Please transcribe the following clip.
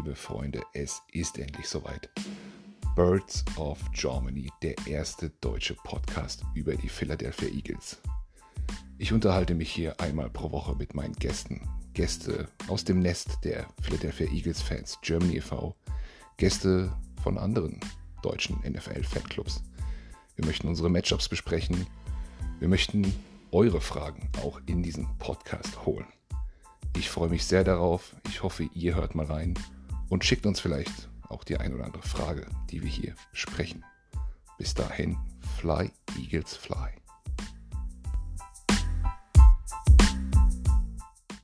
liebe Freunde, es ist endlich soweit. Birds of Germany, der erste deutsche Podcast über die Philadelphia Eagles. Ich unterhalte mich hier einmal pro Woche mit meinen Gästen. Gäste aus dem Nest der Philadelphia Eagles Fans Germany e.V., Gäste von anderen deutschen NFL-Fanclubs. Wir möchten unsere Matchups besprechen. Wir möchten eure Fragen auch in diesen Podcast holen. Ich freue mich sehr darauf. Ich hoffe, ihr hört mal rein und schickt uns vielleicht auch die ein oder andere Frage, die wir hier besprechen. Bis dahin, fly, Eagles, fly.